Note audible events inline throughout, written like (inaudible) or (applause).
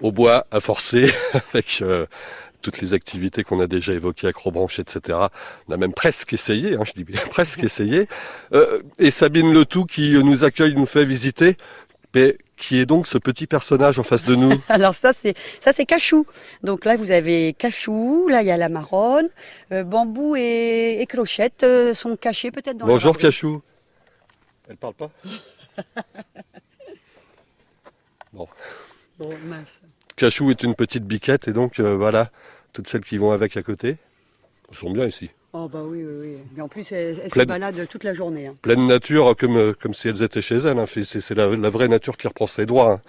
au bois à forcer (laughs) avec euh, toutes les activités qu'on a déjà évoquées, acrobranche, etc. On a même presque essayé, hein, je dis bien (laughs) presque essayé. Euh, et Sabine Letout qui nous accueille, nous fait visiter. Mais qui est donc ce petit personnage en face de nous (laughs) Alors ça c'est ça c'est Cachou. Donc là vous avez Cachou, là il y a la marronne, euh, bambou et, euh, sont cachés peut-être dans Bonjour Cachou. Elle parle pas? Bon. Bon, mince. Cachou est une petite biquette et donc euh, voilà, toutes celles qui vont avec à côté. Elles sont bien ici. Oh bah oui oui oui. Et en plus elle, elle se Pleine- balade toute la journée. hein. Pleine nature comme, euh, comme si elles étaient chez elles. hein. C'est c'est la, la vraie nature qui reprend ses droits. hein.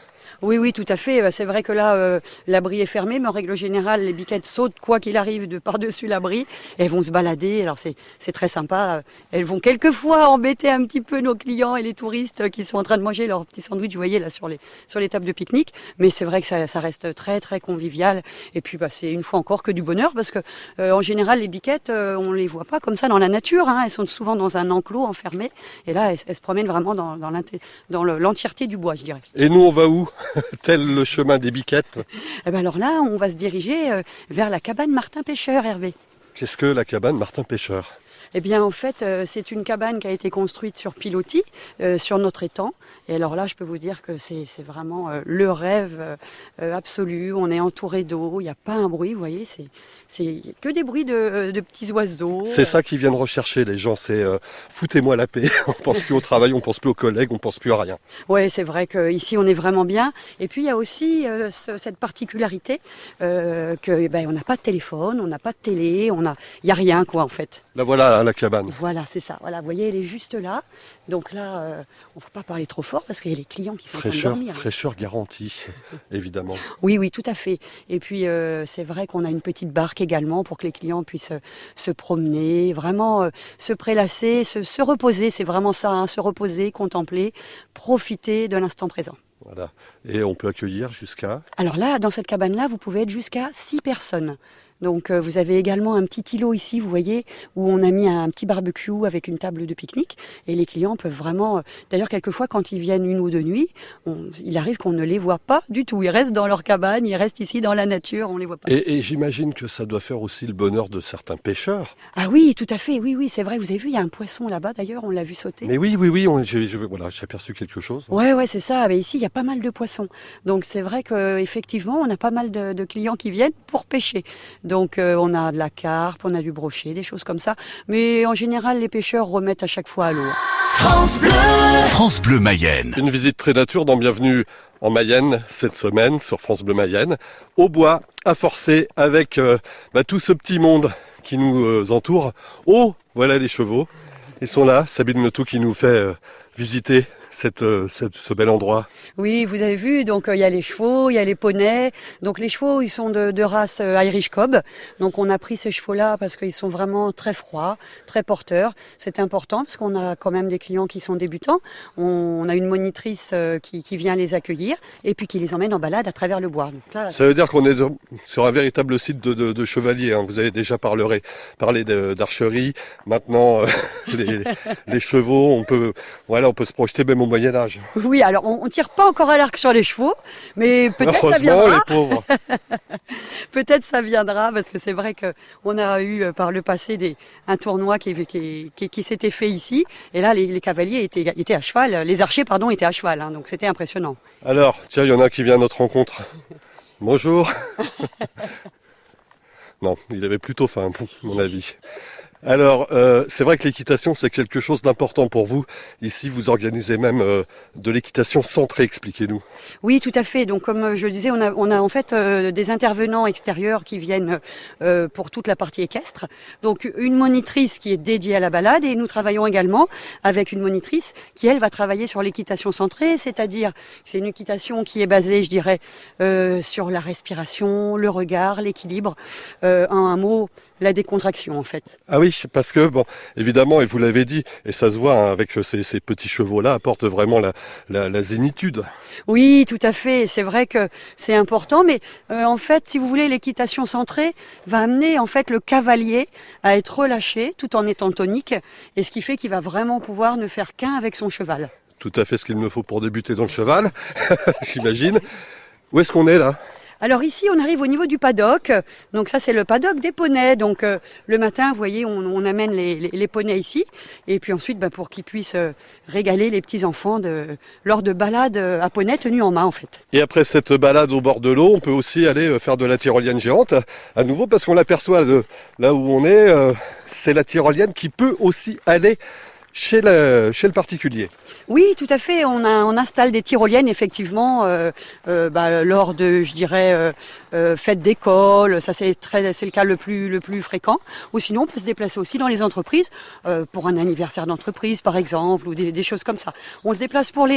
Oui oui tout à fait. Euh, C'est vrai que là euh, l'abri est fermé, mais en règle générale les biquettes sautent quoi qu'il arrive de par dessus l'abri elles vont se balader. Alors c'est très sympa. Elles vont quelquefois embêter un petit peu nos clients et les touristes qui sont en train de manger leur petit sandwich, vous voyez là sur les tables de pique-nique. Mais c'est vrai que ça, ça reste très très convivial. Et puis bah, c'est une fois encore que du bonheur parce que euh, en général les biquettes euh, on les voit pas comme ça dans la nature. hein. Elles sont souvent dans un enclos enfermé et là elles, se promènent vraiment dans dans l'entièreté du bois, je dirais. Et nous, on va où? (laughs) Tel le chemin des biquettes. Eh ben alors là on va se diriger euh, vers la cabane Martin Pêcheur, Hervé. Qu'est-ce que la cabane Martin Pêcheur Eh bien, en fait, euh, c'est une cabane qui a été construite sur pilotis, euh, sur notre étang. Et alors là, je peux vous dire que c'est vraiment euh, le rêve absolu. On est entouré d'eau, il n'y a pas un bruit, vous voyez, c'est que des bruits de, de petits oiseaux. C'est ça qu'ils viennent rechercher, les gens. C'est foutez-moi la paix. (laughs) On pense plus au travail, on pense plus aux collègues, on pense plus à rien. Ouais, c'est vrai qu'ici on est vraiment bien. Et puis il y a aussi ce- cette particularité que ben, on n'a pas de téléphone, on n'a pas de télé, on a, il y a rien quoi en fait. Là voilà, la cabane. Voilà, c'est ça. Voilà, vous voyez, elle est juste là. Donc là, euh, on ne faut pas parler trop fort parce qu'il y a les clients qui sont en train de Fraîcheur, dormir. fraîcheur garantie, (laughs) évidemment. Oui, oui, tout à fait. Et puis euh, c'est vrai qu'on a une petite barque également pour que les clients puissent euh, se promener, vraiment euh, se prélasser, se, se reposer. C'est vraiment ça, hein, se reposer, contempler, profiter de l'instant présent. Voilà. Et on peut accueillir jusqu'à. Alors là, dans cette cabane-là, vous pouvez être jusqu'à six personnes. Donc euh, vous avez également un petit îlot ici, vous voyez, où on a mis un petit barbecue avec une table de pique-nique. Et les clients peuvent vraiment... euh, D'ailleurs, quelquefois, quand ils viennent une ou deux nuits, on- il arrive qu'on ne les voit pas du tout. Ils restent dans leur cabane, ils restent ici dans la nature, on les voit pas. Et, et j'imagine que ça doit faire aussi le bonheur de certains pêcheurs. Ah oui, tout à fait, oui, oui, c'est vrai. Vous avez vu, il y a un poisson là-bas, d'ailleurs, on l'a vu sauter. Mais oui, oui, oui, on- j'ai voilà, aperçu quelque chose. Ouais, ouais, c'est ça. Mais ici, il y a pas mal de poissons. Donc, c'est vrai qu'effectivement, on a pas mal de, de clients qui viennent pour pêcher. Donc, euh, on a de la carpe, on a du brochet, des choses comme ça. Mais en général, les pêcheurs remettent à chaque fois à l'eau. France Bleu. France Bleu Mayenne. Une visite très nature dans Bienvenue en Mayenne cette semaine sur France Bleu Mayenne. Au bois, à forcer avec euh, bah, tout ce petit monde qui nous euh, entoure. Oh, voilà les chevaux. Ils sont là. Sabine Letou qui nous fait euh, visiter cette, euh, cette- ce bel endroit. Oui, vous avez vu, donc euh, il y a les chevaux, il y a les poneys. Donc les chevaux, ils sont de, de race euh, Irish Cob. Donc on a pris ces chevaux-là parce qu'ils sont vraiment très froids, très porteurs. C'est important parce qu'on a quand même des clients qui sont débutants. On, on a une monitrice qui, qui vient les accueillir et puis qui les emmène en balade à travers le bois. Donc là, Ça veut dire qu'on est sur un véritable site de, de, de chevaliers. hein. Vous avez déjà parlé, d'archerie. Maintenant, euh, (laughs) les, les chevaux, on peut, voilà, on peut se projeter même Moyen Âge. Oui, alors on, on tire pas encore à l'arc sur les chevaux, mais peut-être ça viendra. les pauvres. (laughs) Peut-être ça viendra parce que c'est vrai que on a eu euh, par le passé des, un tournoi qui, qui, qui, qui s'était fait ici et là les, les cavaliers étaient, étaient à cheval, les archers pardon étaient à cheval, hein, donc c'était impressionnant. Alors, tiens, il y en a qui vient à notre rencontre. Bonjour. (laughs) non, il avait plutôt faim, à mon avis. Alors, euh, c'est vrai que l'équitation, c'est quelque chose d'important pour vous. Ici, vous organisez même euh, de l'équitation centrée, expliquez-nous. Oui, tout à fait. Donc, comme je le disais, on a, on a en fait euh, des intervenants extérieurs qui viennent euh, pour toute la partie équestre. Donc, une monitrice qui est dédiée à la balade et nous travaillons également avec une monitrice qui, elle, va travailler sur l'équitation centrée, c'est-à-dire c'est une équitation qui est basée, je dirais, euh, sur la respiration, le regard, l'équilibre. Euh, en un mot, la décontraction, en fait. Ah oui, parce que, bon, évidemment, et vous l'avez dit, et ça se voit hein, avec ces, ces petits chevaux-là, apporte vraiment la, la, la zénitude. Oui, tout à fait. C'est vrai que c'est important, mais euh, en fait, si vous voulez, l'équitation centrée va amener en fait le cavalier à être relâché tout en étant tonique, et ce qui fait qu'il va vraiment pouvoir ne faire qu'un avec son cheval. Tout à fait ce qu'il me faut pour débuter dans le cheval, (laughs) j'imagine. Où est-ce qu'on est là? Alors ici, on arrive au niveau du paddock. Donc ça, c'est le paddock des poneys. Donc euh, le matin, vous voyez, on, amène les, poneys ici. Et puis ensuite, ben, pour qu'ils puissent euh, régaler les petits-enfants de, lors de balades euh, à poney tenues en main, en fait. Et après cette balade au bord de l'eau, on peut aussi aller faire de la tyrolienne géante, à nouveau parce qu'on l'aperçoit là où on est, c'est la tyrolienne qui peut aussi aller chez le, particulier. Oui, tout à fait. On, installe des tyroliennes, effectivement, euh, euh, bah, lors de, je dirais, euh, fêtes d'école. Ça, c'est le cas le plus, fréquent. Ou sinon, on peut se déplacer aussi dans les entreprises pour un anniversaire d'entreprise, par exemple, ou des, choses comme ça. On se déplace pour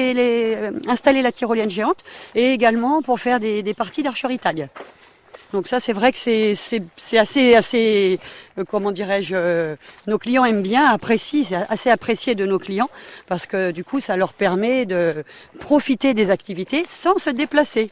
installer la tyrolienne géante et également pour faire des, des parties d'archerie tag. Donc ça, c'est vrai que c'est assez, assez, euh, comment dirais-je, euh, nos clients aiment bien, apprécient, c'est assez apprécié de nos clients parce que du coup, ça leur permet de profiter des activités sans se déplacer.